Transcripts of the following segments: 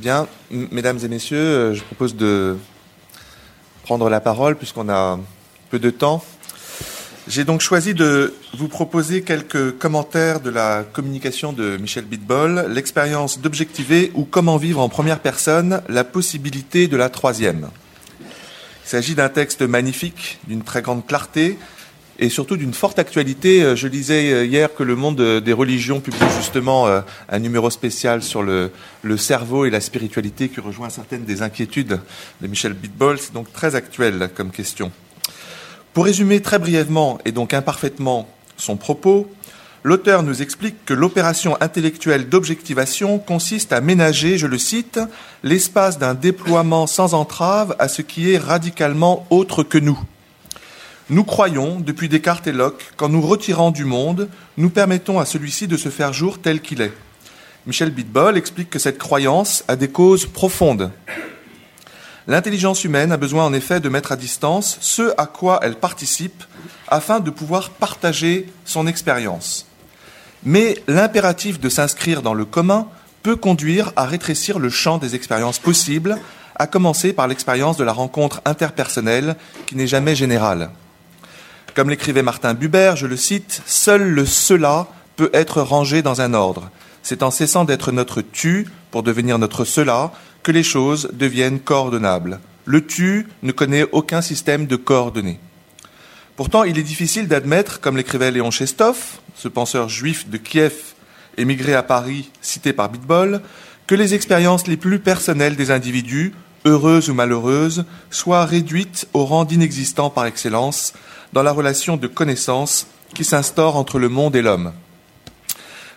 Bien, mesdames et messieurs, euh, je propose de prendre la parole puisqu'on a peu de temps. J'ai donc choisi de vous proposer quelques commentaires de la communication de Michel Bitbol, l'expérience d'objectiver ou comment vivre en première personne la possibilité de la troisième. Il s'agit d'un texte magnifique, d'une très grande clarté, et surtout d'une forte actualité. Euh, je lisais euh, hier que le monde euh, des religions publie justement un numéro spécial sur le, cerveau et la spiritualité qui rejoint certaines des inquiétudes de Michel Bitbol. C'est donc très actuel comme question. Pour résumer très brièvement et donc imparfaitement son propos, l'auteur nous explique que l'opération intellectuelle d'objectivation consiste à ménager, je le cite, l'espace d'un déploiement sans entrave à ce qui est radicalement autre que nous nous croyons, depuis Descartes et Locke, qu'en nous retirant du monde, nous permettons à celui-ci de se faire jour tel qu'il est. Michel Bitbol explique que cette croyance a des causes profondes. L'intelligence humaine a besoin en effet de mettre à distance ce à quoi elle participe afin de pouvoir partager son expérience. Mais l'impératif de s'inscrire dans le commun peut conduire à rétrécir le champ des expériences possibles, à commencer par l'expérience de la rencontre interpersonnelle qui n'est jamais générale. Comme l'écrivait Martin Buber, je le cite, Seul le cela peut être rangé dans un ordre. C'est en cessant d'être notre tu pour devenir notre cela que les choses deviennent coordonnables. Le tu ne connaît aucun système de coordonnées. Pourtant, il est difficile d'admettre, comme l'écrivait Léon Chestov, ce penseur juif de Kiev émigré à Paris, cité par Bitbol, que les expériences les plus personnelles des individus, heureuses ou malheureuses, soient réduites au rang d'inexistants par excellence, dans la relation de connaissance qui s'instaure entre le monde et l'homme.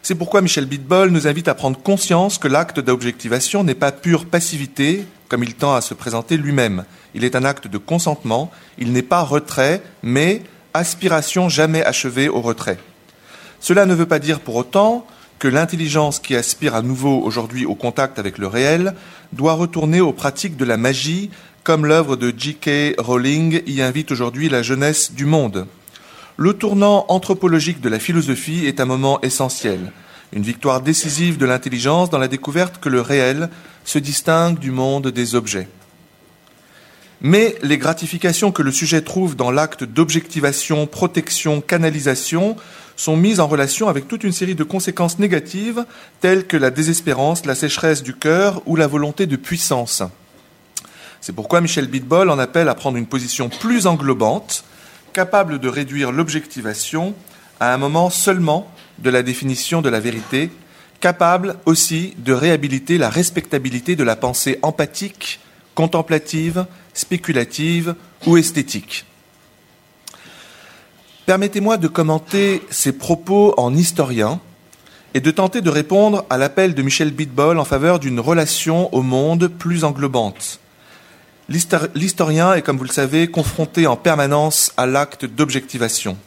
C'est pourquoi Michel Bitbol nous invite à prendre conscience que l'acte d'objectivation n'est pas pure passivité, comme il tend à se présenter lui-même. Il est un acte de consentement, il n'est pas retrait, mais aspiration jamais achevée au retrait. Cela ne veut pas dire pour autant que l'intelligence qui aspire à nouveau aujourd'hui au contact avec le réel doit retourner aux pratiques de la magie comme l'œuvre de J.K. Rowling y invite aujourd'hui la jeunesse du monde. Le tournant anthropologique de la philosophie est un moment essentiel, une victoire décisive de l'intelligence dans la découverte que le réel se distingue du monde des objets. Mais les gratifications que le sujet trouve dans l'acte d'objectivation, protection, canalisation sont mises en relation avec toute une série de conséquences négatives telles que la désespérance, la sécheresse du cœur ou la volonté de puissance. C'est pourquoi Michel Bitbol en appelle à prendre une position plus englobante, capable de réduire l'objectivation à un moment seulement de la définition de la vérité, capable aussi de réhabiliter la respectabilité de la pensée empathique, contemplative, spéculative ou esthétique. Permettez-moi de commenter ces propos en historien et de tenter de répondre à l'appel de Michel Bitbol en faveur d'une relation au monde plus englobante, L'historien est, comme vous le savez, confronté en permanence à l'acte d'objectivation.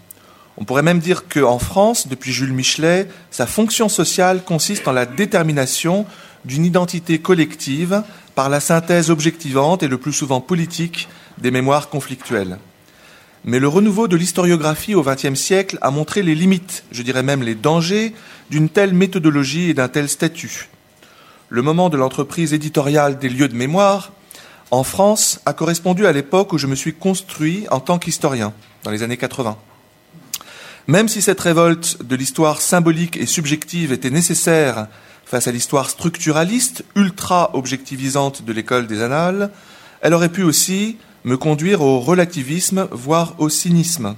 On pourrait même dire qu'en France, depuis Jules Michelet, sa fonction sociale consiste en la détermination d'une identité collective par la synthèse objectivante et le plus souvent politique des mémoires conflictuelles. Mais le renouveau de l'historiographie au XXe siècle a montré les limites, je dirais même les dangers, d'une telle méthodologie et d'un tel statut. Le moment de l'entreprise éditoriale des lieux de mémoire en France a correspondu à l'époque où je me suis construit en tant qu'historien, dans les années 80. Même si cette révolte de l'histoire symbolique et subjective était nécessaire face à l'histoire structuraliste, ultra-objectivisante de l'école des annales, elle aurait pu aussi me conduire au relativisme, voire au cynisme.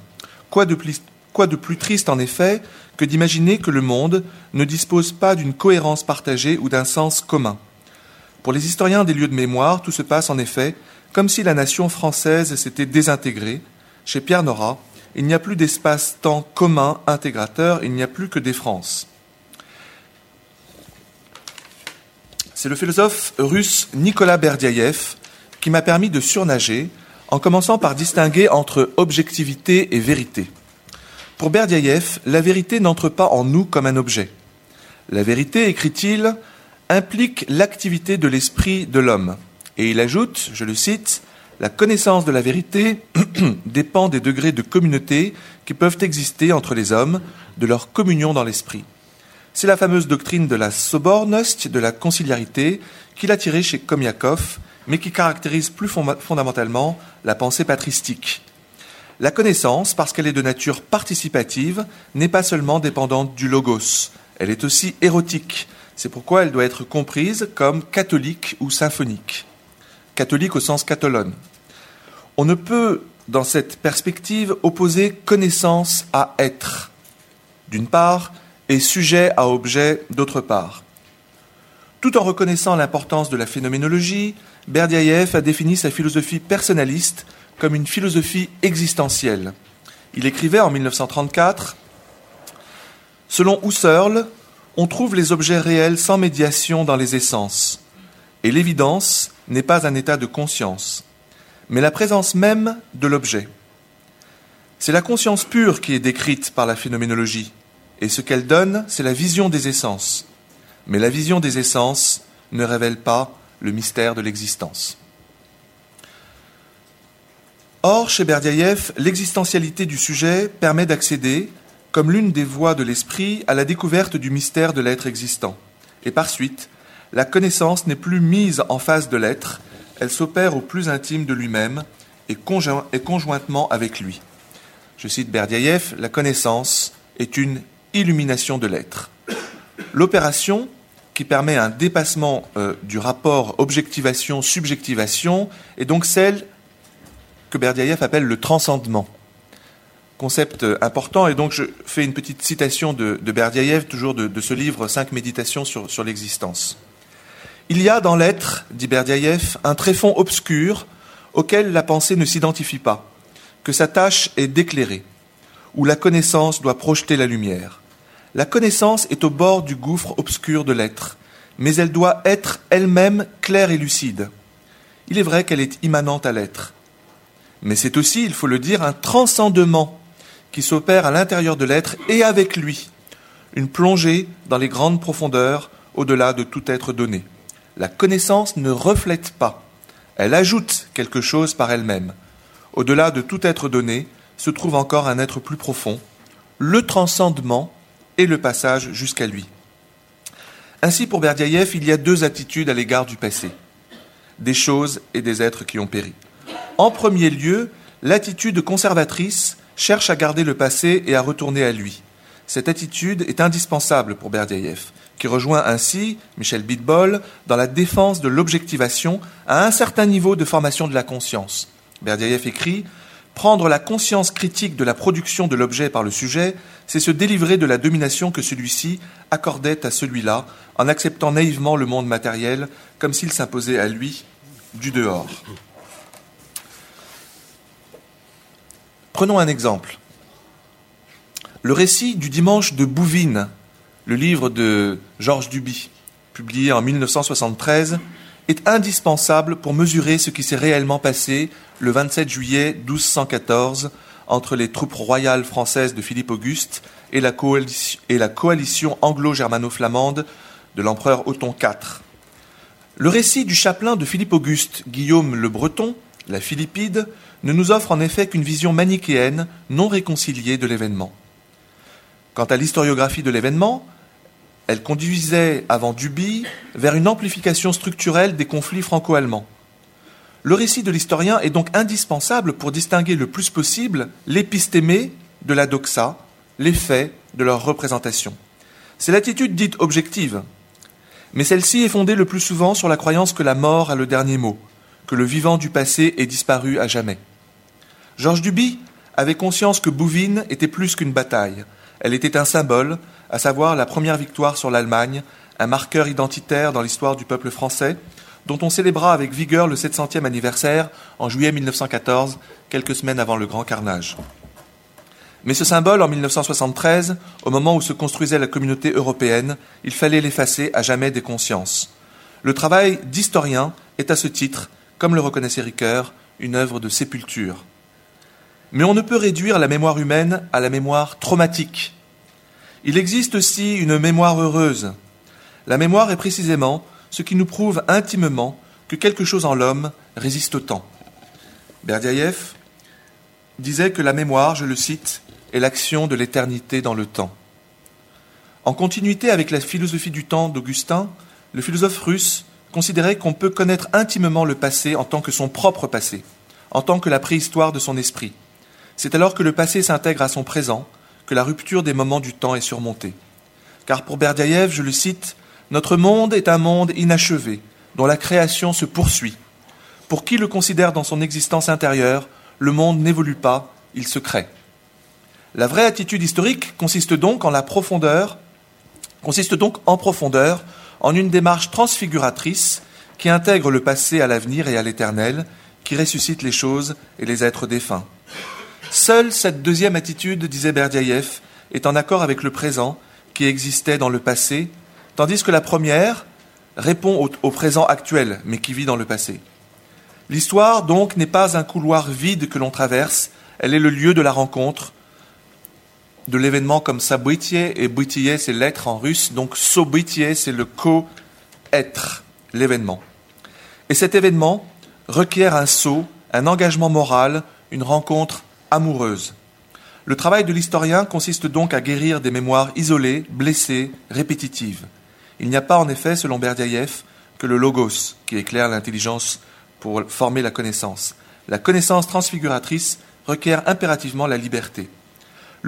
Quoi de plus, quoi de plus triste en effet que d'imaginer que le monde ne dispose pas d'une cohérence partagée ou d'un sens commun. Pour les historiens des lieux de mémoire, tout se passe en effet comme si la nation française s'était désintégrée. Chez Pierre Nora, il n'y a plus d'espace-temps commun intégrateur, il n'y a plus que des France. C'est le philosophe russe Nicolas Berdiaïev qui m'a permis de surnager en commençant par distinguer entre objectivité et vérité. Pour Berdiaïev, la vérité n'entre pas en nous comme un objet. La vérité, écrit-il, implique l'activité de l'esprit de l'homme. Et il ajoute, je le cite, La connaissance de la vérité dépend des degrés de communauté qui peuvent exister entre les hommes, de leur communion dans l'esprit. C'est la fameuse doctrine de la sobornost, de la conciliarité, qu'il a tirée chez Komiakov, mais qui caractérise plus fondamentalement la pensée patristique. La connaissance, parce qu'elle est de nature participative, n'est pas seulement dépendante du logos, elle est aussi érotique. C'est pourquoi elle doit être comprise comme catholique ou symphonique. Catholique au sens catholone. On ne peut, dans cette perspective, opposer connaissance à être, d'une part, et sujet à objet d'autre part. Tout en reconnaissant l'importance de la phénoménologie, Berdiaïev a défini sa philosophie personnaliste comme une philosophie existentielle. Il écrivait en 1934 Selon Husserl, on trouve les objets réels sans médiation dans les essences, et l'évidence n'est pas un état de conscience, mais la présence même de l'objet. C'est la conscience pure qui est décrite par la phénoménologie, et ce qu'elle donne, c'est la vision des essences. Mais la vision des essences ne révèle pas le mystère de l'existence. Or, chez Berdiaïev, l'existentialité du sujet permet d'accéder, comme l'une des voies de l'esprit, à la découverte du mystère de l'être existant. Et par suite, la connaissance n'est plus mise en face de l'être, elle s'opère au plus intime de lui-même et, conjointement avec lui. Je cite Berdiaïev, la connaissance est une illumination de l'être. L'opération, qui permet un dépassement euh, du rapport objectivation-subjectivation, est donc celle que Berdiaïev appelle le transcendement. Concept euh, important, et donc je fais une petite citation de, de Berdiaïev, toujours de, ce livre Cinq méditations sur, l'existence. Il y a dans l'être, dit Berdiaïev, un tréfonds obscur auquel la pensée ne s'identifie pas, que sa tâche est d'éclairer, où la connaissance doit projeter la lumière. La connaissance est au bord du gouffre obscur de l'être, mais elle doit être elle-même claire et lucide. Il est vrai qu'elle est immanente à l'être, mais c'est aussi, il faut le dire, un transcendement qui s'opère à l'intérieur de l'être et avec lui, une plongée dans les grandes profondeurs au-delà de tout être donné. La connaissance ne reflète pas, elle ajoute quelque chose par elle-même. Au-delà de tout être donné se trouve encore un être plus profond, le transcendement et le passage jusqu'à lui. Ainsi, pour Berdiaïev, il y a deux attitudes à l'égard du passé, des choses et des êtres qui ont péri. En premier lieu, l'attitude conservatrice cherche à garder le passé et à retourner à lui. Cette attitude est indispensable pour Berdiaïev, qui rejoint ainsi Michel Bidbol dans la défense de l'objectivation à un certain niveau de formation de la conscience. Berdiaïev écrit Prendre la conscience critique de la production de l'objet par le sujet, c'est se délivrer de la domination que celui-ci accordait à celui-là en acceptant naïvement le monde matériel comme s'il s'imposait à lui du dehors. Prenons un exemple. Le récit du dimanche de Bouvines, le livre de Georges Duby, publié en 1973, est indispensable pour mesurer ce qui s'est réellement passé le 27 juillet 1214 entre les troupes royales françaises de Philippe Auguste et la coalition, anglo-germano-flamande de l'empereur Othon IV. Le récit du chapelain de Philippe Auguste, Guillaume le Breton, la Philippide, ne nous offre en effet qu'une vision manichéenne non réconciliée de l'événement. Quant à l'historiographie de l'événement, elle conduisait, avant Duby, vers une amplification structurelle des conflits franco-allemands. Le récit de l'historien est donc indispensable pour distinguer le plus possible l'épistémé de la doxa, les faits de leur représentation. C'est l'attitude dite objective, mais celle-ci est fondée le plus souvent sur la croyance que la mort a le dernier mot, que le vivant du passé est disparu à jamais. Georges Duby avait conscience que Bouvines était plus qu'une bataille, elle était un symbole, à savoir la première victoire sur l'Allemagne, un marqueur identitaire dans l'histoire du peuple français, dont on célébra avec vigueur le 700e anniversaire en juillet 1914, quelques semaines avant le grand carnage. Mais ce symbole, en 1973, au moment où se construisait la communauté européenne, il fallait l'effacer à jamais des consciences. Le travail d'historien est à ce titre, comme le reconnaissait Ricoeur, une œuvre de sépulture. Mais on ne peut réduire la mémoire humaine à la mémoire traumatique. Il existe aussi une mémoire heureuse. La mémoire est précisément ce qui nous prouve intimement que quelque chose en l'homme résiste au temps. Berdiaïev disait que la mémoire, je le cite, est l'action de l'éternité dans le temps. En continuité avec la philosophie du temps d'Augustin, le philosophe russe considérait qu'on peut connaître intimement le passé en tant que son propre passé, en tant que la préhistoire de son esprit. C'est alors que le passé s'intègre à son présent, que la rupture des moments du temps est surmontée. Car pour Berdiaïev, je le cite, Notre monde est un monde inachevé, dont la création se poursuit. Pour qui le considère dans son existence intérieure, le monde n'évolue pas, il se crée. La vraie attitude historique consiste donc en profondeur, consiste donc en profondeur en une démarche transfiguratrice qui intègre le passé à l'avenir et à l'éternel, qui ressuscite les choses et les êtres défunts. Seule cette deuxième attitude, disait Berdiaïev, est en accord avec le présent qui existait dans le passé, tandis que la première répond au, au présent actuel, mais qui vit dans le passé. L'histoire, donc, n'est pas un couloir vide que l'on traverse, elle est le lieu de la rencontre, de l'événement comme sabuitier, et buitier c'est l'être en russe, donc sobuitier c'est le co-être, l'événement. Et cet événement requiert un saut, un engagement moral, une rencontre amoureuse. Le travail de l'historien consiste donc à guérir des mémoires isolées, blessées, répétitives. Il n'y a pas en effet, selon Berdiaïev, que le logos qui éclaire l'intelligence pour former la connaissance. La connaissance transfiguratrice requiert impérativement la liberté.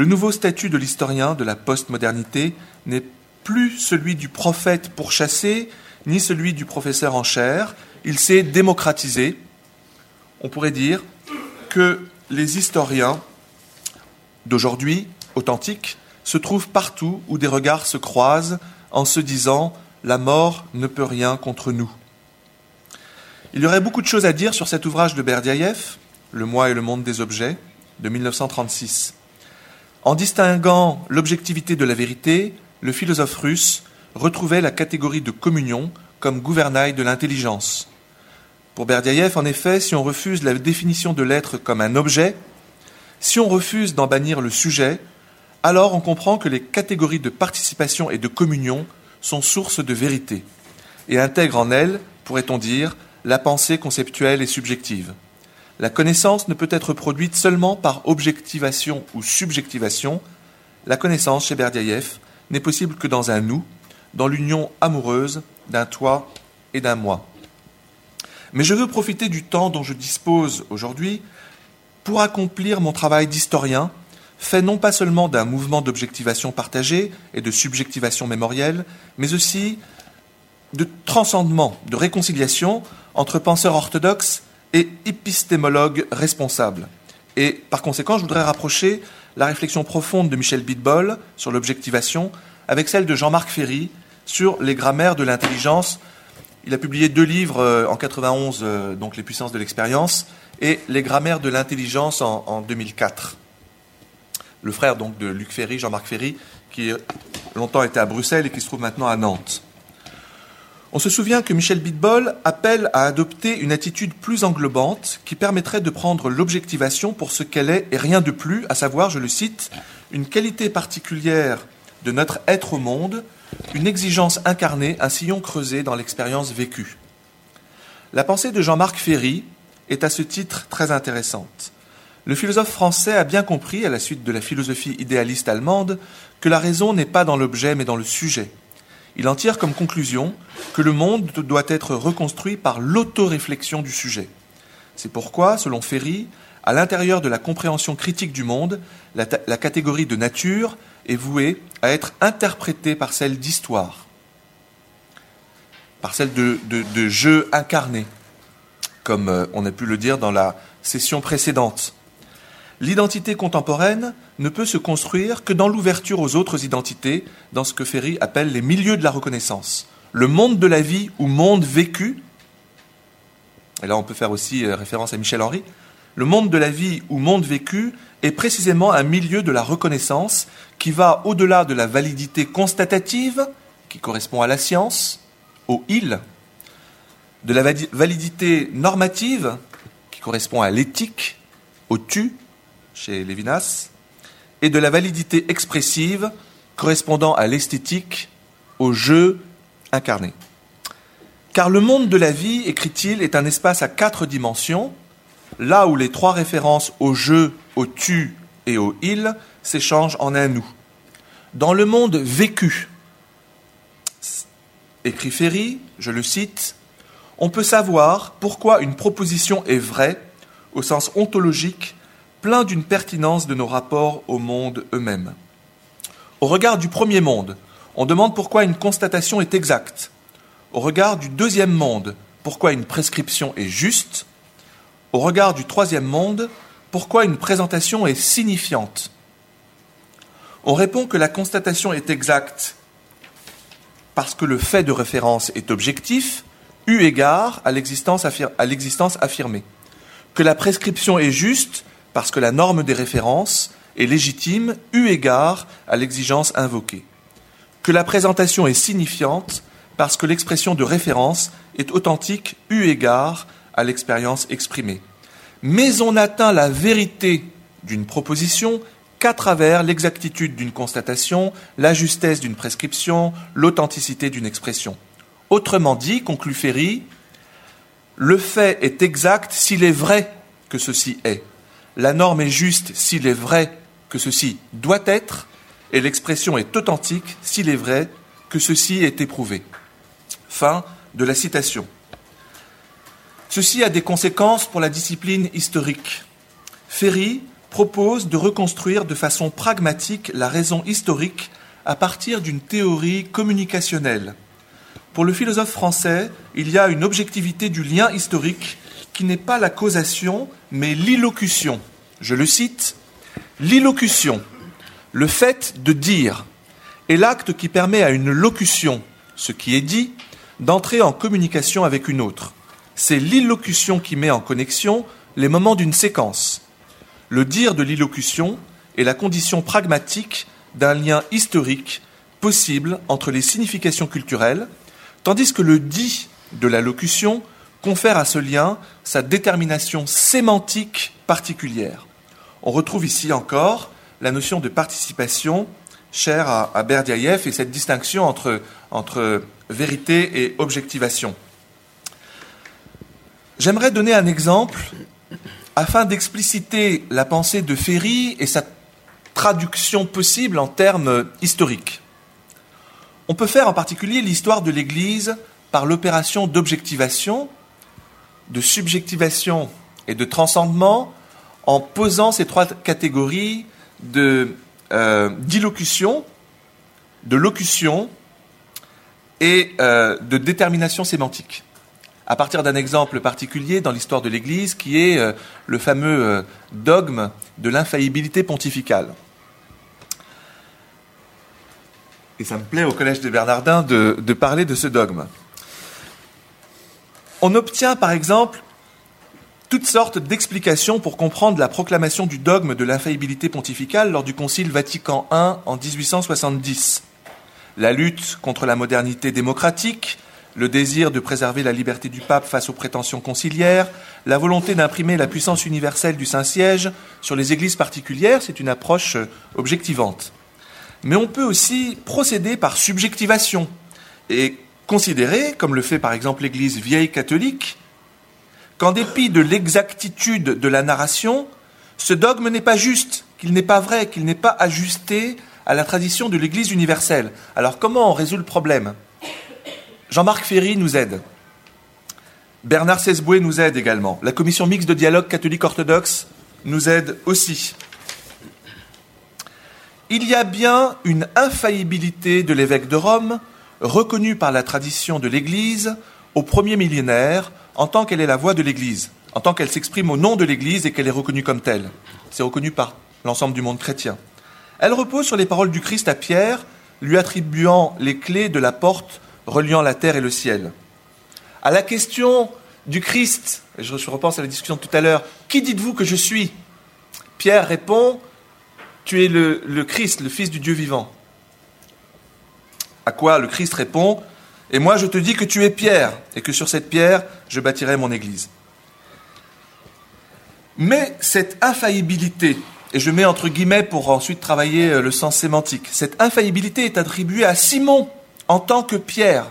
Le nouveau statut de l'historien de la postmodernité n'est plus celui du prophète pourchassé, ni celui du professeur en chair. Il s'est démocratisé. On pourrait dire que les historiens d'aujourd'hui, authentiques, se trouvent partout où des regards se croisent en se disant La mort ne peut rien contre nous. Il y aurait beaucoup de choses à dire sur cet ouvrage de Berdiaïev, Le moi et le monde des objets, de 1936. En distinguant l'objectivité de la vérité, le philosophe russe retrouvait la catégorie de communion comme gouvernail de l'intelligence. Pour Berdiaïev, en effet, si on refuse la définition de l'être comme un objet, si on refuse d'en bannir le sujet, alors on comprend que les catégories de participation et de communion sont sources de vérité et intègrent en elles, pourrait-on dire, la pensée conceptuelle et subjective. La connaissance ne peut être produite seulement par objectivation ou subjectivation. La connaissance, chez Berdiaïev, n'est possible que dans un nous, dans l'union amoureuse d'un toi et d'un moi. Mais je veux profiter du temps dont je dispose aujourd'hui pour accomplir mon travail d'historien, fait non pas seulement d'un mouvement d'objectivation partagée et de subjectivation mémorielle, mais aussi de transcendement, de réconciliation entre penseurs orthodoxes et épistémologue responsable. Et par conséquent, je voudrais rapprocher la réflexion profonde de Michel Bitbol sur l'objectivation avec celle de Jean-Marc Ferry sur les grammaires de l'intelligence. Il a publié deux livres euh, en 91, euh, donc Les puissances de l'expérience, et Les grammaires de l'intelligence en, en 2004. Le frère donc de Luc Ferry, Jean-Marc Ferry, qui longtemps était à Bruxelles et qui se trouve maintenant à Nantes. On se souvient que Michel Bitbol appelle à adopter une attitude plus englobante qui permettrait de prendre l'objectivation pour ce qu'elle est et rien de plus, à savoir, je le cite, une qualité particulière de notre être au monde, une exigence incarnée, un sillon creusé dans l'expérience vécue. La pensée de Jean-Marc Ferry est à ce titre très intéressante. Le philosophe français a bien compris, à la suite de la philosophie idéaliste allemande, que la raison n'est pas dans l'objet mais dans le sujet il en tire comme conclusion que le monde doit être reconstruit par l'autoréflexion du sujet. C'est pourquoi, selon Ferry, à l'intérieur de la compréhension critique du monde, la, catégorie de nature est vouée à être interprétée par celle d'histoire, par celle de jeu incarné, comme euh, on a pu le dire dans la session précédente. L'identité contemporaine ne peut se construire que dans l'ouverture aux autres identités, dans ce que Ferry appelle les milieux de la reconnaissance. Le monde de la vie ou monde vécu, et là on peut faire aussi euh, référence à Michel Henry, le monde de la vie ou monde vécu est précisément un milieu de la reconnaissance qui va au-delà de la validité constatative, qui correspond à la science, au il, de la validité normative, qui correspond à l'éthique, au tu, chez Lévinas, et de la validité expressive correspondant à l'esthétique, au jeu incarné. Car le monde de la vie, écrit-il, est un espace à quatre dimensions, là où les trois références au jeu, au tu et au il s'échangent en un nous. Dans le monde vécu, écrit Ferry, je le cite, on peut savoir pourquoi une proposition est vraie, au sens ontologique, plein d'une pertinence de nos rapports au monde eux-mêmes. Au regard du premier monde, on demande pourquoi une constatation est exacte. Au regard du deuxième monde, pourquoi une prescription est juste. Au regard du troisième monde, pourquoi une présentation est signifiante. On répond que la constatation est exacte parce que le fait de référence est objectif, eu égard à l'existence affirmée. Que la prescription est juste parce que la norme des références est légitime, eu égard à l'exigence invoquée. Que la présentation est signifiante parce que l'expression de référence est authentique, eu égard à l'expérience exprimée. Mais on atteint la vérité d'une proposition qu'à travers l'exactitude d'une constatation, la justesse d'une prescription, l'authenticité d'une expression. Autrement dit, conclut Ferry, le fait est exact s'il est vrai que ceci est. La norme est juste s'il est vrai que ceci doit être, et l'expression est authentique s'il est vrai que ceci est éprouvé. Fin de la citation. Ceci a des conséquences pour la discipline historique. Ferry propose de reconstruire de façon pragmatique la raison historique à partir d'une théorie communicationnelle. Pour le philosophe français, il y a une objectivité du lien historique n'est pas la causation, mais l'illocution. Je le cite, L'illocution, le fait de dire, est l'acte qui permet à une locution, ce qui est dit, d'entrer en communication avec une autre. C'est l'illocution qui met en connexion les moments d'une séquence. Le dire de l'illocution est la condition pragmatique d'un lien historique possible entre les significations culturelles, tandis que le dit de la locution confère à ce lien sa détermination sémantique particulière. On retrouve ici encore la notion de participation chère à, Berdiaïev et cette distinction entre, entre vérité et objectivation. J'aimerais donner un exemple afin d'expliciter la pensée de Ferry et sa traduction possible en termes historiques. On peut faire en particulier l'histoire de l'Église par l'opération d'objectivation, de subjectivation et de transcendement en posant ces trois catégories de euh, d'illocution, de locution et euh, de détermination sémantique à partir d'un exemple particulier dans l'histoire de l'Église qui est euh, le fameux dogme de l'infaillibilité pontificale. Et ça me plaît au Collège des Bernardins de, de parler de ce dogme. On obtient par exemple toutes sortes d'explications pour comprendre la proclamation du dogme de l'infaillibilité pontificale lors du Concile Vatican I en 1870. La lutte contre la modernité démocratique, le désir de préserver la liberté du pape face aux prétentions conciliaires, la volonté d'imprimer la puissance universelle du Saint-Siège sur les églises particulières, c'est une approche euh, objectivante. Mais on peut aussi procéder par subjectivation et considérer, comme le fait par exemple l'Église vieille catholique, qu'en dépit de l'exactitude de la narration, ce dogme n'est pas juste, qu'il n'est pas vrai, qu'il n'est pas ajusté à la tradition de l'Église universelle. Alors comment on résout le problème? Jean-Marc Ferry nous aide. Bernard Sesboué nous aide également. La commission mixte de dialogue catholique-orthodoxe nous aide aussi. Il y a bien une infaillibilité de l'évêque de Rome, reconnue par la tradition de l'Église au premier millénaire, en tant qu'elle est la voix de l'Église, en tant qu'elle s'exprime au nom de l'Église et qu'elle est reconnue comme telle. C'est reconnu par l'ensemble du monde chrétien. Elle repose sur les paroles du Christ à Pierre, lui attribuant les clés de la porte reliant la terre et le ciel. À la question du Christ, je repense à la discussion de tout à l'heure, qui dites-vous que je suis? Pierre répond, tu es le Christ, le Fils du Dieu vivant. À quoi le Christ répond, et moi je te dis que tu es Pierre, et que sur cette pierre je bâtirai mon Église. Mais cette infaillibilité, et je mets entre guillemets pour ensuite travailler euh, le sens sémantique, cette infaillibilité est attribuée à Simon, en tant que Pierre.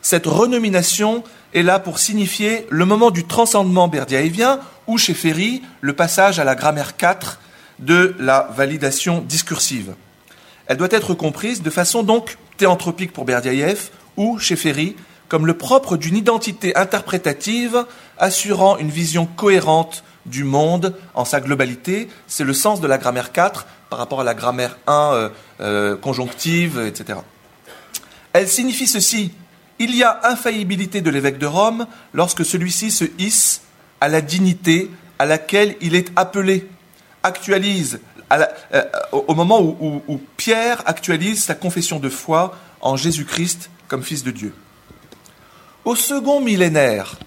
Cette renomination est là pour signifier le moment du transcendement berdiaévien ou chez Ferry le passage à la grammaire 4 de la validation discursive. Elle doit être comprise de façon donc théanthropique pour Berdiaïev ou, chez Ferry, comme le propre d'une identité interprétative assurant une vision cohérente du monde en sa globalité. C'est le sens de la grammaire 4 par rapport à la grammaire 1 euh, euh, conjonctive, etc. Elle signifie ceci. Il y a infaillibilité de l'évêque de Rome lorsque celui-ci se hisse à la dignité à laquelle il est appelé, actualise, euh, au moment où Pierre actualise sa confession de foi en Jésus-Christ comme Fils de Dieu. Au second millénaire,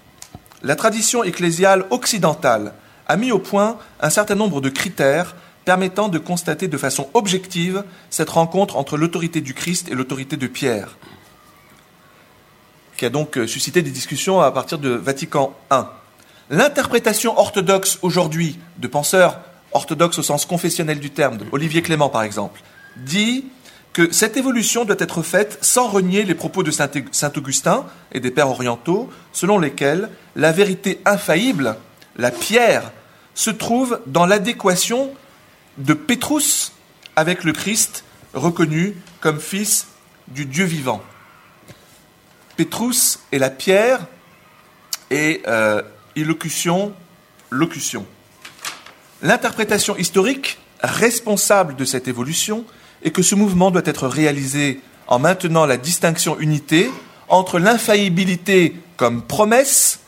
la tradition ecclésiale occidentale a mis au point un certain nombre de critères permettant de constater de façon objective cette rencontre entre l'autorité du Christ et l'autorité de Pierre, qui a donc euh, suscité des discussions à partir de Vatican I. L'interprétation orthodoxe aujourd'hui de penseurs orthodoxes au sens confessionnel du terme, Olivier Clément par exemple, dit que cette évolution doit être faite sans renier les propos de Saint Augustin et des pères orientaux, selon lesquels la vérité infaillible, la pierre, se trouve dans l'adéquation de Pétrus avec le Christ reconnu comme fils du Dieu vivant. Pétrus est la pierre et euh, illocution, locution. L'interprétation historique responsable de cette évolution et que ce mouvement doit être réalisé en maintenant la distinction unité entre l'infaillibilité comme promesse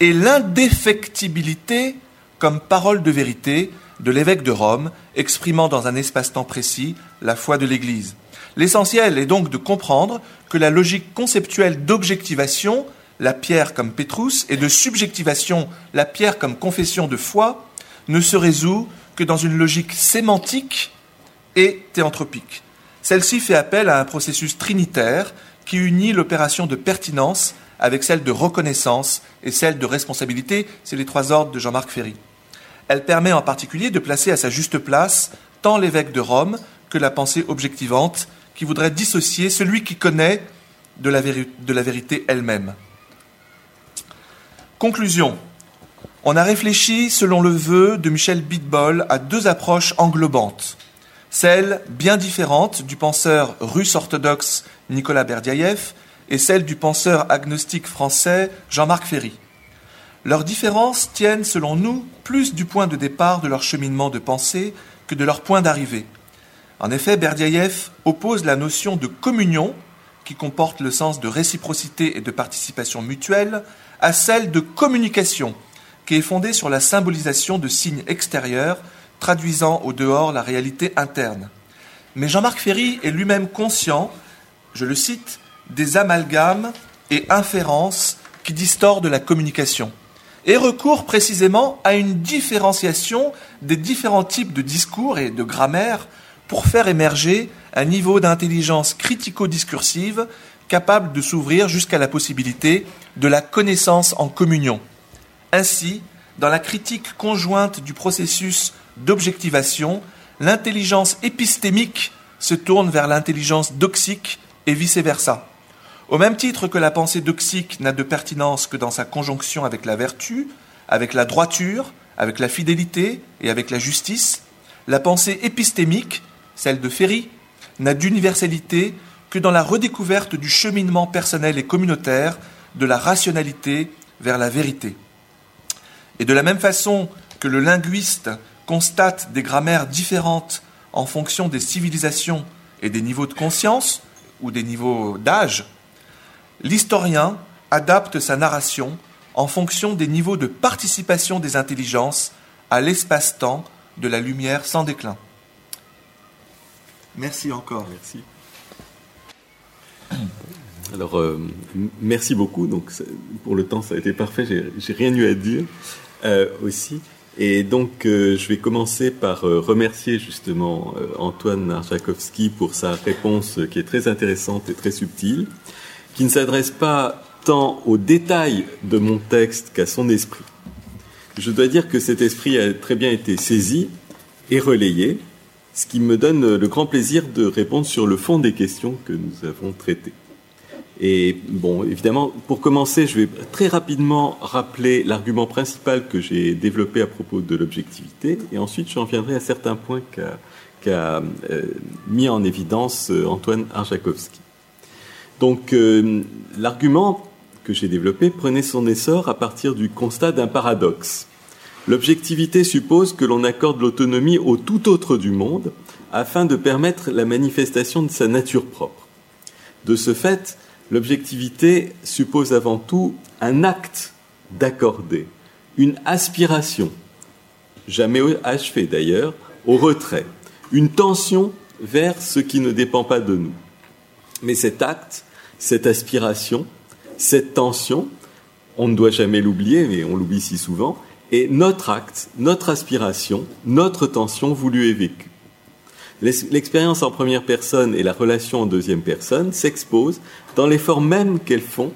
et l'indéfectibilité comme parole de vérité de l'évêque de Rome, exprimant dans un espace-temps précis la foi de l'Église. L'essentiel est donc de comprendre que la logique conceptuelle d'objectivation, la pierre comme Pétrus, et de subjectivation, la pierre comme confession de foi, ne se résout que dans une logique sémantique et théanthropique. Celle-ci fait appel à un processus trinitaire qui unit l'opération de pertinence avec celle de reconnaissance et celle de responsabilité. C'est les trois ordres de Jean-Marc Ferry. Elle permet en particulier de placer à sa juste place tant l'évêque de Rome que la pensée objectivante qui voudrait dissocier celui qui connaît de la, de la vérité elle-même. Conclusion. On a réfléchi, selon le vœu de Michel Bitbol, à deux approches englobantes celle bien différente du penseur russe orthodoxe Nicolas Berdiaïev et celle du penseur agnostique français Jean-Marc Ferry. Leurs différences tiennent, selon nous, plus du point de départ de leur cheminement de pensée que de leur point d'arrivée. En effet, Berdiaïev oppose la notion de communion, qui comporte le sens de réciprocité et de participation mutuelle, à celle de communication, qui est fondée sur la symbolisation de signes extérieurs traduisant au dehors la réalité interne. Mais Jean-Marc Ferry est lui-même conscient, je le cite, des amalgames et inférences qui distordent la communication et recourt précisément à une différenciation des différents types de discours et de grammaire pour faire émerger un niveau d'intelligence critico-discursive capable de s'ouvrir jusqu'à la possibilité de la connaissance en communion. Ainsi, dans la critique conjointe du processus d'objectivation, l'intelligence épistémique se tourne vers l'intelligence doxique et vice-versa. Au même titre que la pensée doxique n'a de pertinence que dans sa conjonction avec la vertu, avec la droiture, avec la fidélité et avec la justice, la pensée épistémique, celle de Ferry, n'a d'universalité que dans la redécouverte du cheminement personnel et communautaire de la rationalité vers la vérité. Et de la même façon que le linguiste constate des grammaires différentes en fonction des civilisations et des niveaux de conscience ou des niveaux d'âge, l'historien adapte sa narration en fonction des niveaux de participation des intelligences à l'espace-temps de la lumière sans déclin. Merci encore. Merci. Alors, euh, merci beaucoup. Donc, pour le temps, ça a été parfait. J'ai rien eu à dire aussi. Et donc, euh, je vais commencer par euh, remercier justement euh, Antoine Arjakovski pour sa réponse qui est très intéressante et très subtile, qui ne s'adresse pas tant aux détails de mon texte qu'à son esprit. Je dois dire que cet esprit a très bien été saisi et relayé, ce qui me donne le grand plaisir de répondre sur le fond des questions que nous avons traitées. Et bon, évidemment, pour commencer, je vais très rapidement rappeler l'argument principal que j'ai développé à propos de l'objectivité, et ensuite j'en viendrai à certains points qu'a euh, mis en évidence euh, Antoine Arjakovski. Donc euh, l'argument que j'ai développé prenait son essor à partir du constat d'un paradoxe. L'objectivité suppose que l'on accorde l'autonomie au tout autre du monde afin de permettre la manifestation de sa nature propre. De ce fait, l'objectivité suppose avant tout un acte d'accorder, une aspiration, jamais achevée d'ailleurs, au retrait, une tension vers ce qui ne dépend pas de nous. Mais cet acte, cette aspiration, cette tension, on ne doit jamais l'oublier, mais on l'oublie si souvent, est notre acte, notre aspiration, notre tension voulue et vécue. L'expérience en première personne et la relation en deuxième personne s'exposent dans l'effort même qu'elles font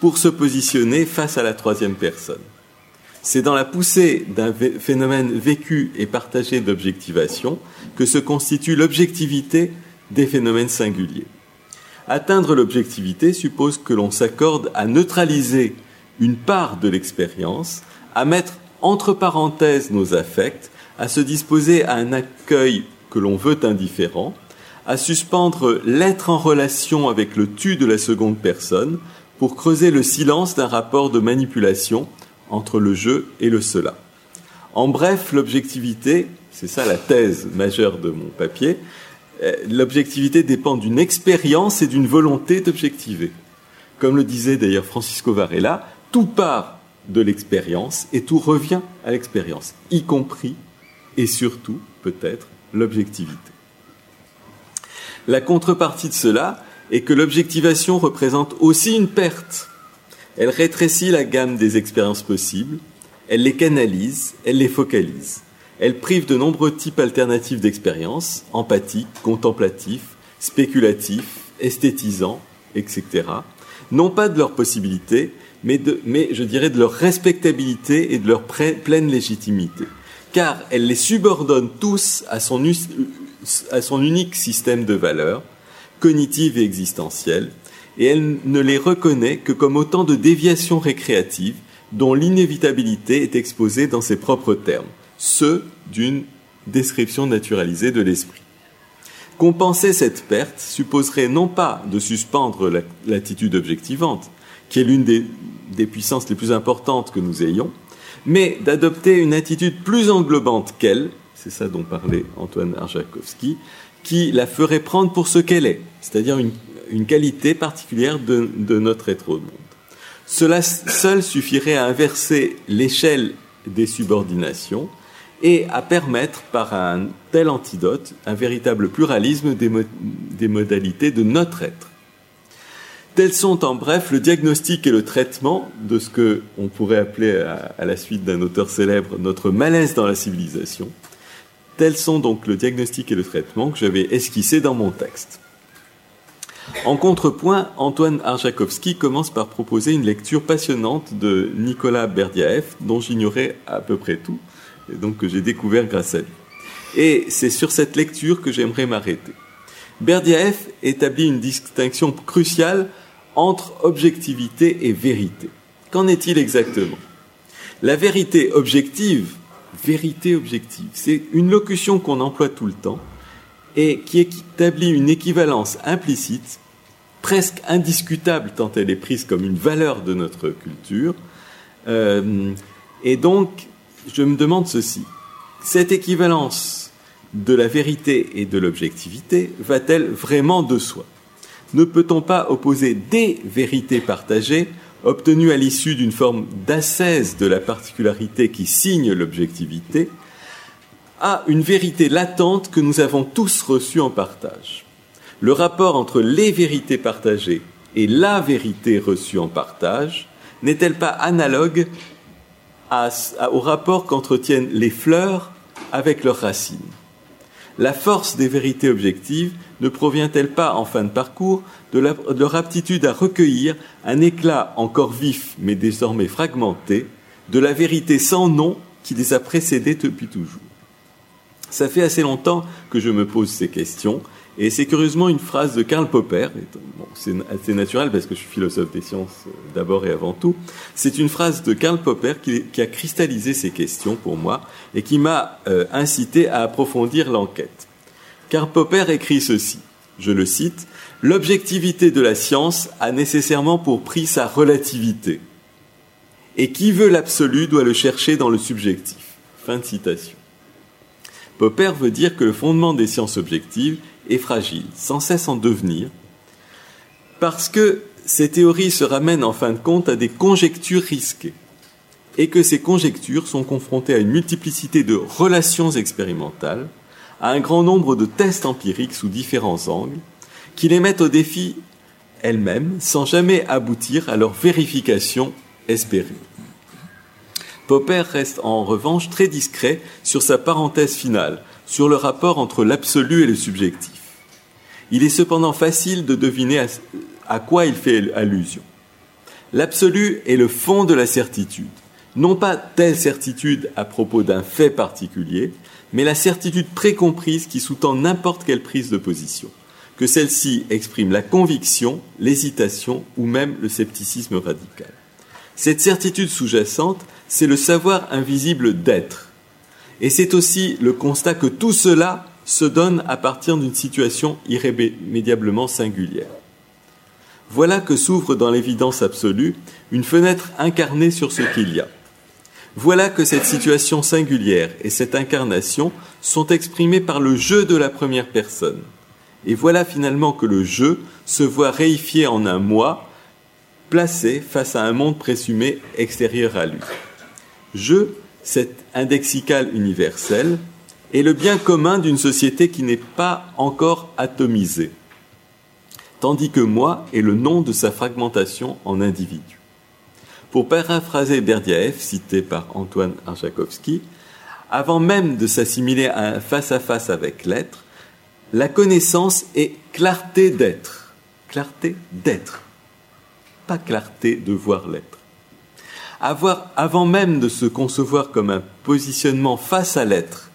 pour se positionner face à la troisième personne. C'est dans la poussée d'un phénomène vécu et partagé d'objectivation que se constitue l'objectivité des phénomènes singuliers. Atteindre l'objectivité suppose que l'on s'accorde à neutraliser une part de l'expérience, à mettre entre parenthèses nos affects, à se disposer à un accueil que l'on veut indifférent, à suspendre l'être en relation avec le tu de la seconde personne pour creuser le silence d'un rapport de manipulation entre le je et le cela. En bref, l'objectivité, c'est ça la thèse majeure de mon papier, euh, l'objectivité dépend d'une expérience et d'une volonté d'objectiver. Comme le disait d'ailleurs Francisco Varela, tout part de l'expérience et tout revient à l'expérience, y compris et surtout, peut-être, l'objectivité. La contrepartie de cela est que l'objectivation représente aussi une perte. Elle rétrécit la gamme des expériences possibles, elle les canalise, elle les focalise. Elle prive de nombreux types alternatifs d'expériences, empathiques, contemplatifs, spéculatifs, esthétisants, etc. Non pas de leurs possibilités, mais, mais je dirais de leur respectabilité et de leur pleine légitimité car elle les subordonne tous à son, unique système de valeurs, cognitives et existentielles, et elle ne les reconnaît que comme autant de déviations récréatives dont l'inévitabilité est exposée dans ses propres termes, ceux d'une description naturalisée de l'esprit. Compenser cette perte supposerait non pas de suspendre l'attitude objectivante, qui est l'une des puissances les plus importantes que nous ayons, mais d'adopter une attitude plus englobante qu'elle, c'est ça dont parlait Antoine Arjakovski, qui la ferait prendre pour ce qu'elle est, c'est-à-dire une, qualité particulière de, notre être au monde. Cela seul suffirait à inverser l'échelle des subordinations et à permettre, par un tel antidote, un véritable pluralisme des modalités de notre être. Tels sont en bref le diagnostic et le traitement de ce que on pourrait appeler à, la suite d'un auteur célèbre notre malaise dans la civilisation. Tels sont donc le diagnostic et le traitement que j'avais esquissé dans mon texte. En contrepoint, Antoine Arjakovski commence par proposer une lecture passionnante de Nicolas Berdiaev, dont j'ignorais à peu près tout, et donc que j'ai découvert grâce à lui. Et c'est sur cette lecture que j'aimerais m'arrêter. Berdiaev établit une distinction cruciale entre objectivité et vérité. Qu'en est-il exactement? La vérité objective, vérité objective, c'est une locution qu'on emploie tout le temps et qui établit une équivalence implicite, presque indiscutable tant elle est prise comme une valeur de notre culture. Euh, et donc, je me demande ceci. Cette équivalence de la vérité et de l'objectivité va-t-elle vraiment de soi? Ne peut-on pas opposer des vérités partagées obtenues à l'issue d'une forme d'ascèse de la particularité qui signe l'objectivité à une vérité latente que nous avons tous reçue en partage? Le rapport entre les vérités partagées et la vérité reçue en partage n'est-elle pas analogue au rapport qu'entretiennent les fleurs avec leurs racines? La force des vérités objectives ne provient-elle pas, en fin de parcours, de, leur aptitude à recueillir un éclat encore vif, mais désormais fragmenté, de la vérité sans nom qui les a précédés depuis toujours? Ça fait assez longtemps que je me pose ces questions, et c'est curieusement une phrase de Karl Popper, c'est assez naturel parce que je suis philosophe des sciences euh, d'abord et avant tout, c'est une phrase de Karl Popper qui, a cristallisé ces questions pour moi et qui m'a euh, incité à approfondir l'enquête. Car Popper écrit ceci, je le cite, L'objectivité de la science a nécessairement pour prix sa relativité. Et qui veut l'absolu doit le chercher dans le subjectif. Fin de citation. Popper veut dire que le fondement des sciences objectives est fragile, sans cesse en devenir, parce que ces théories se ramènent en fin de compte à des conjectures risquées, et que ces conjectures sont confrontées à une multiplicité de relations expérimentales, à un grand nombre de tests empiriques sous différents angles, qui les mettent au défi elles-mêmes sans jamais aboutir à leur vérification espérée. Popper reste en revanche très discret sur sa parenthèse finale, sur le rapport entre l'absolu et le subjectif. Il est cependant facile de deviner à, quoi il fait allusion. L'absolu est le fond de la certitude, non pas telle certitude à propos d'un fait particulier, mais la certitude précomprise qui sous-tend n'importe quelle prise de position, que celle-ci exprime la conviction, l'hésitation ou même le scepticisme radical. Cette certitude sous-jacente, c'est le savoir invisible d'être. Et c'est aussi le constat que tout cela se donne à partir d'une situation irrémédiablement singulière. Voilà que s'ouvre dans l'évidence absolue une fenêtre incarnée sur ce qu'il y a. Voilà que cette situation singulière et cette incarnation sont exprimées par le jeu de la première personne. Et voilà finalement que le jeu se voit réifié en un moi, placé face à un monde présumé extérieur à lui. Je, cet indexical universel, est le bien commun d'une société qui n'est pas encore atomisée, tandis que moi est le nom de sa fragmentation en individus. Pour paraphraser Berdyaev, cité par Antoine Arjakovsky, avant même de s'assimiler à un face-à-face avec l'être, la connaissance est clarté d'être. Clarté d'être pas clarté de voir l'être. Avant même de se concevoir comme un positionnement face à l'être,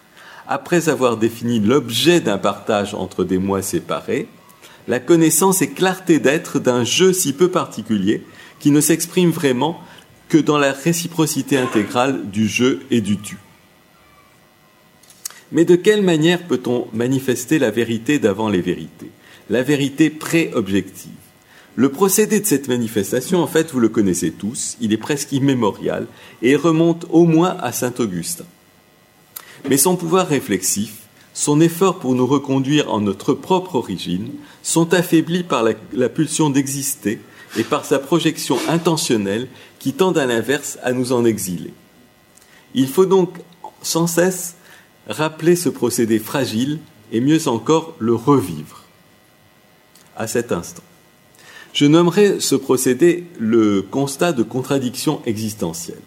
après avoir défini l'objet d'un partage entre des moi séparés, la connaissance est clarté d'être d'un jeu si peu particulier qui ne s'exprime vraiment que dans la réciprocité intégrale du jeu et du tu. Mais de quelle manière peut-on manifester la vérité d'avant les vérités? La vérité pré-objective le procédé de cette manifestation, en fait, vous le connaissez tous, il est presque immémorial et remonte au moins à saint Augustin. Mais son pouvoir réflexif, son effort pour nous reconduire en notre propre origine, sont affaiblis par la, la pulsion d'exister et par sa projection intentionnelle qui tend à l'inverse à nous en exiler. Il faut donc sans cesse rappeler ce procédé fragile et mieux encore le revivre à cet instant. Je nommerai ce procédé le constat de contradiction existentielle.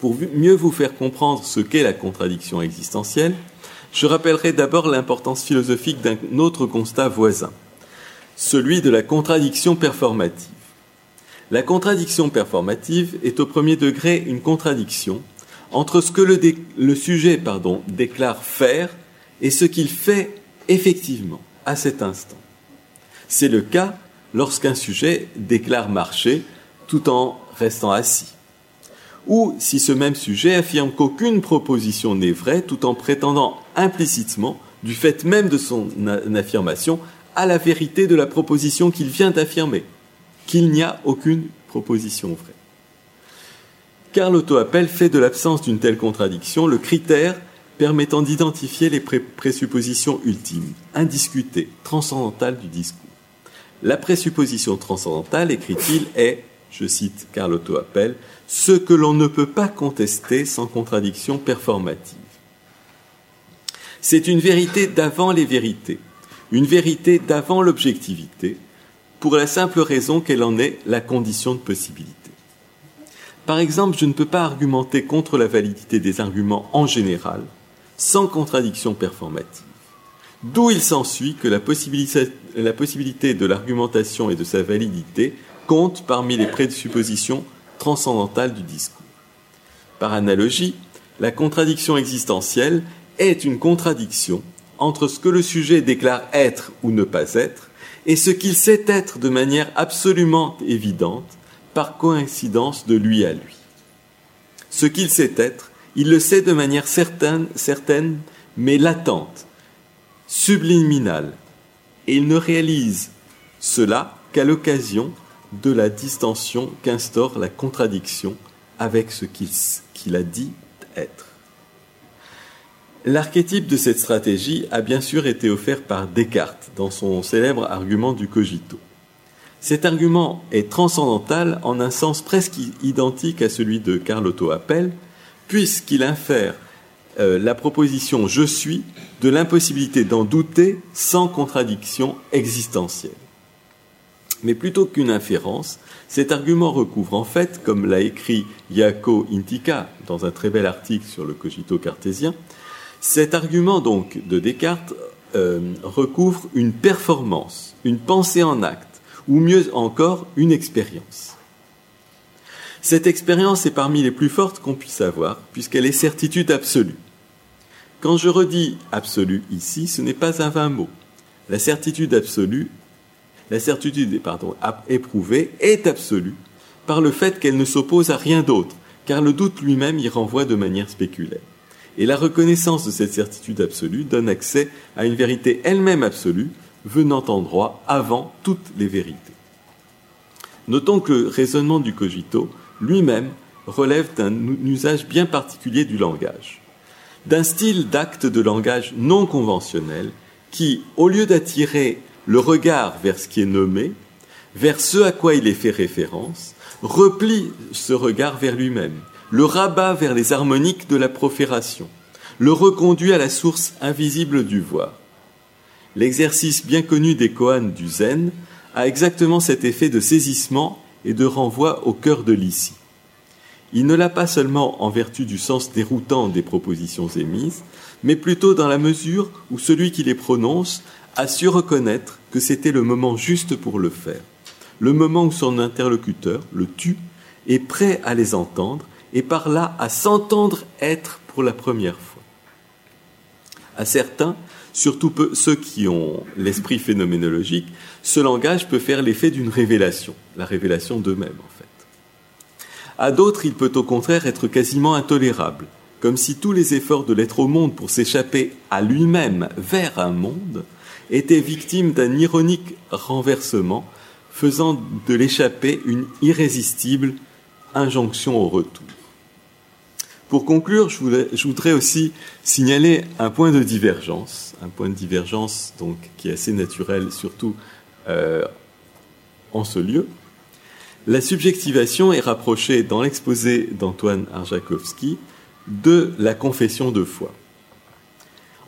Pour mieux vous faire comprendre ce qu'est la contradiction existentielle, je rappellerai d'abord l'importance philosophique d'un autre constat voisin, celui de la contradiction performative. La contradiction performative est au premier degré une contradiction entre ce que le, sujet pardon, déclare faire et ce qu'il fait effectivement à cet instant. C'est le cas lorsqu'un sujet déclare marcher tout en restant assis. Ou si ce même sujet affirme qu'aucune proposition n'est vraie tout en prétendant implicitement, du fait même de son affirmation, à la vérité de la proposition qu'il vient d'affirmer, qu'il n'y a aucune proposition vraie. Car l'auto-appel fait de l'absence d'une telle contradiction le critère permettant d'identifier les présuppositions ultimes, indiscutées, transcendantales du discours. La présupposition transcendantale, écrit-il, est, je cite Carlotto Appel, ce que l'on ne peut pas contester sans contradiction performative. C'est une vérité d'avant les vérités, une vérité d'avant l'objectivité, pour la simple raison qu'elle en est la condition de possibilité. Par exemple, je ne peux pas argumenter contre la validité des arguments en général sans contradiction performative. D'où il s'ensuit que la possibilité, de l'argumentation et de sa validité compte parmi les présuppositions transcendantales du discours. Par analogie, la contradiction existentielle est une contradiction entre ce que le sujet déclare être ou ne pas être et ce qu'il sait être de manière absolument évidente par coïncidence de lui à lui. Ce qu'il sait être, il le sait de manière certaine, certaine mais latente, subliminal, et il ne réalise cela qu'à l'occasion de la distension qu'instaure la contradiction avec ce qu'il a dit être. L'archétype de cette stratégie a bien sûr été offert par Descartes dans son célèbre argument du cogito. Cet argument est transcendantal en un sens presque identique à celui de Carlotto Appel, puisqu'il infère euh, la proposition je suis de l'impossibilité d'en douter sans contradiction existentielle. Mais plutôt qu'une inférence, cet argument recouvre en fait, comme l'a écrit Jaco Intica dans un très bel article sur le cogito cartésien, cet argument donc de Descartes euh, recouvre une performance, une pensée en acte, ou mieux encore, une expérience. Cette expérience est parmi les plus fortes qu'on puisse avoir, puisqu'elle est certitude absolue. Quand je redis absolu ici, ce n'est pas un vain mot. La certitude absolue la certitude pardon, éprouvée est absolue par le fait qu'elle ne s'oppose à rien d'autre, car le doute lui-même y renvoie de manière spéculaire. Et la reconnaissance de cette certitude absolue donne accès à une vérité elle-même absolue, venant en droit avant toutes les vérités. Notons que le raisonnement du cogito lui-même relève d'un usage bien particulier du langage, d'un style d'acte de langage non conventionnel qui, au lieu d'attirer le regard vers ce qui est nommé, vers ce à quoi il est fait référence, replie ce regard vers lui-même, le rabat vers les harmoniques de la profération, le reconduit à la source invisible du voir. L'exercice bien connu des koans du zen a exactement cet effet de saisissement et de renvoi au cœur de l'ici. Il ne l'a pas seulement en vertu du sens déroutant des propositions émises, mais plutôt dans la mesure où celui qui les prononce a su reconnaître que c'était le moment juste pour le faire, le moment où son interlocuteur, le tu, est prêt à les entendre et par là à s'entendre être pour la première fois. À certains, surtout ceux qui ont l'esprit phénoménologique, ce langage peut faire l'effet d'une révélation, la révélation d'eux-mêmes. À d'autres, il peut au contraire être quasiment intolérable, comme si tous les efforts de l'être au monde pour s'échapper à lui-même vers un monde était victime d'un ironique renversement, faisant de l'échappée une irrésistible injonction au retour. Pour conclure, je voudrais, aussi signaler un point de divergence, un point de divergence donc qui est assez naturel, surtout euh, en ce lieu. La subjectivation est rapprochée dans l'exposé d'Antoine Arjakovsky de la confession de foi.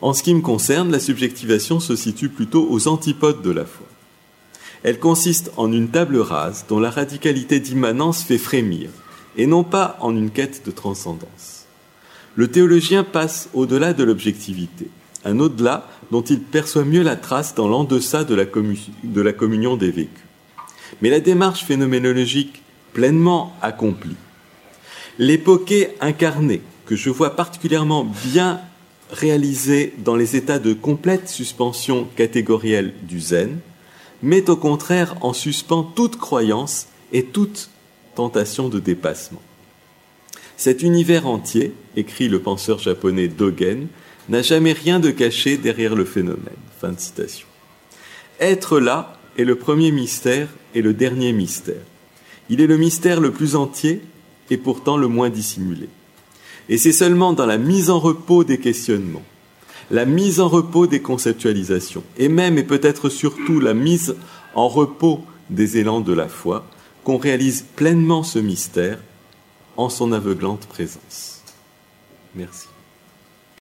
En ce qui me concerne, la subjectivation se situe plutôt aux antipodes de la foi. Elle consiste en une table rase dont la radicalité d'immanence fait frémir, et non pas en une quête de transcendance. Le théologien passe au-delà de l'objectivité, un au-delà dont il perçoit mieux la trace dans l'en-deçà de, de la communion des vécus. Mais la démarche phénoménologique pleinement accomplie, l'époquée incarnée, que je vois particulièrement bien réalisé dans les états de complète suspension catégorielle du zen, met au contraire en suspens toute croyance et toute tentation de dépassement. Cet univers entier, écrit le penseur japonais Dogen, n'a jamais rien de caché derrière le phénomène. Fin de citation. Être là est le premier mystère et le dernier mystère. Il est le mystère le plus entier et pourtant le moins dissimulé. Et c'est seulement dans la mise en repos des questionnements, la mise en repos des conceptualisations, et même et peut-être surtout la mise en repos des élans de la foi, qu'on réalise pleinement ce mystère en son aveuglante présence. Merci.